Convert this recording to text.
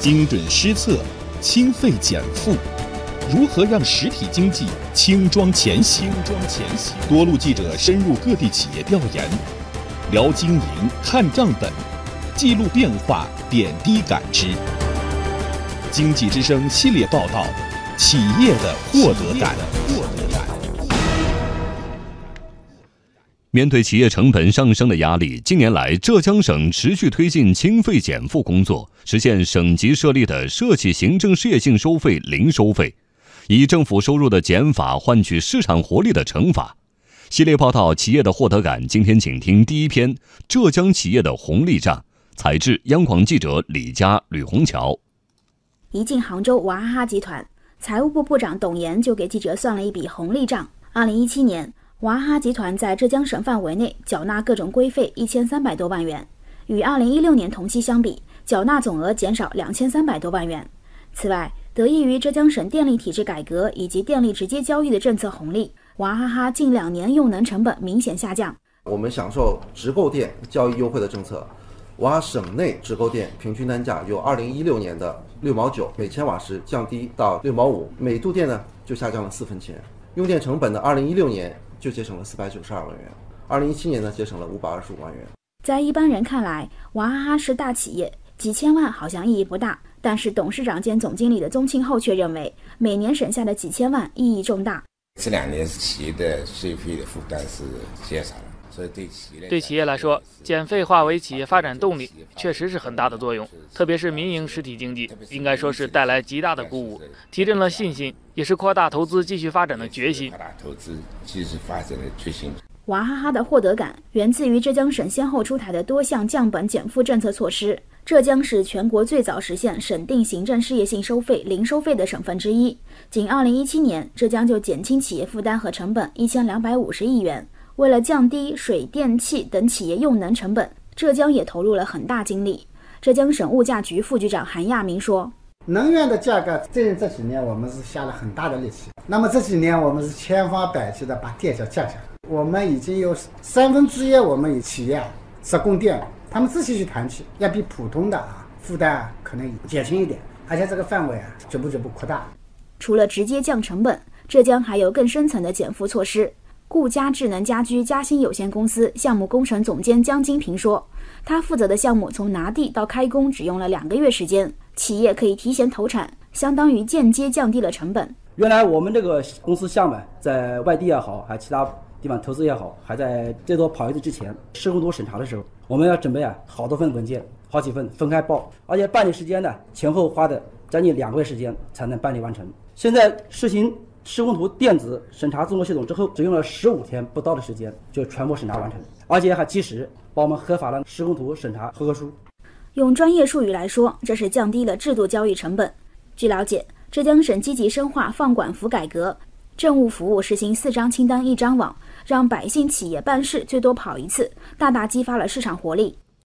精准施策，轻费减负，如何让实体经济轻装前行？多路记者深入各地企业调研，聊经营看账本，记录变化点滴感知。经济之声系列报道：企业的获得感。面对企业成本上升的压力，近年来浙江省持续推进清费减负工作，实现省级设立的社企行政事业性收费零收费，以政府收入的减法换取市场活力的乘法。系列报道《企业的获得感》，今天请听第一篇：浙江企业的红利账。采制：央广记者李佳、吕红桥。一进杭州，娃哈哈集团财务部部长董岩就给记者算了一笔红利账。二零一七年。娃哈哈集团在浙江省范围内缴纳各种规费一千三百多万元，与二零一六年同期相比，缴纳总额减少两千三百多万元。此外，得益于浙江省电力体制改革以及电力直接交易的政策红利，娃哈哈近两年用能成本明显下降。我们享受直购电交易优惠的政策，娃省内直购电平均单价由二零一六年的六毛九每千瓦时降低到六毛五每度电呢，就下降了四分钱。用电成本的二零一六年。就节省了四百九十二万元，二零一七年呢节省了五百二十五万元。在一般人看来，娃哈哈是大企业，几千万好像意义不大。但是董事长兼总经理的宗庆后却认为，每年省下的几千万意义重大。这两年企业的税费的负担是减少了，所以对企业对企业来说，减费化为企业发展动力，确实是很大的作用。特别是民营实体经济，应该说是带来极大的鼓舞，提振了信心。也是扩大投资、继续发展的决心。扩大投资、继续发展的决心。娃哈哈的获得感源自于浙江省先后出台的多项降本减负政策措施。浙江是全国最早实现省定行政事业性收费零收费的省份之一。仅2017年，浙江就减轻企业负担和成本一千两百五十亿元。为了降低水电气等企业用能成本，浙江也投入了很大精力。浙江省物价局副局长韩亚明说。能源的价格，最近这几年我们是下了很大的力气。那么这几年我们是千方百计的把电价降下来。我们已经有三分之一我们有企业是供电，他们自己去谈去，要比普通的啊负担可能减轻一点，而且这个范围啊逐步逐步扩大。除了直接降成本，浙江还有更深层的减负措施。顾家智能家居嘉兴有限公司项目工程总监江金平说，他负责的项目从拿地到开工只用了两个月时间。企业可以提前投产，相当于间接降低了成本。原来我们这个公司项目在外地也好，还其他地方投资也好，还在最多跑一次之前，施工图审查的时候，我们要准备啊好多份文件，好几份分开报，而且办理时间呢前后花的将近两个月时间才能办理完成。现在实行施工图电子审查综合系统之后，只用了十五天不到的时间就全部审查完成，而且还及时帮我们核发了施工图审查合格书。用专业术语来说，这是降低了制度交易成本。据了解，浙江省积极深化放管服改革，政务服务实行四张清单一张网，让百姓企业办事最多跑一次，大大激发了市场活力。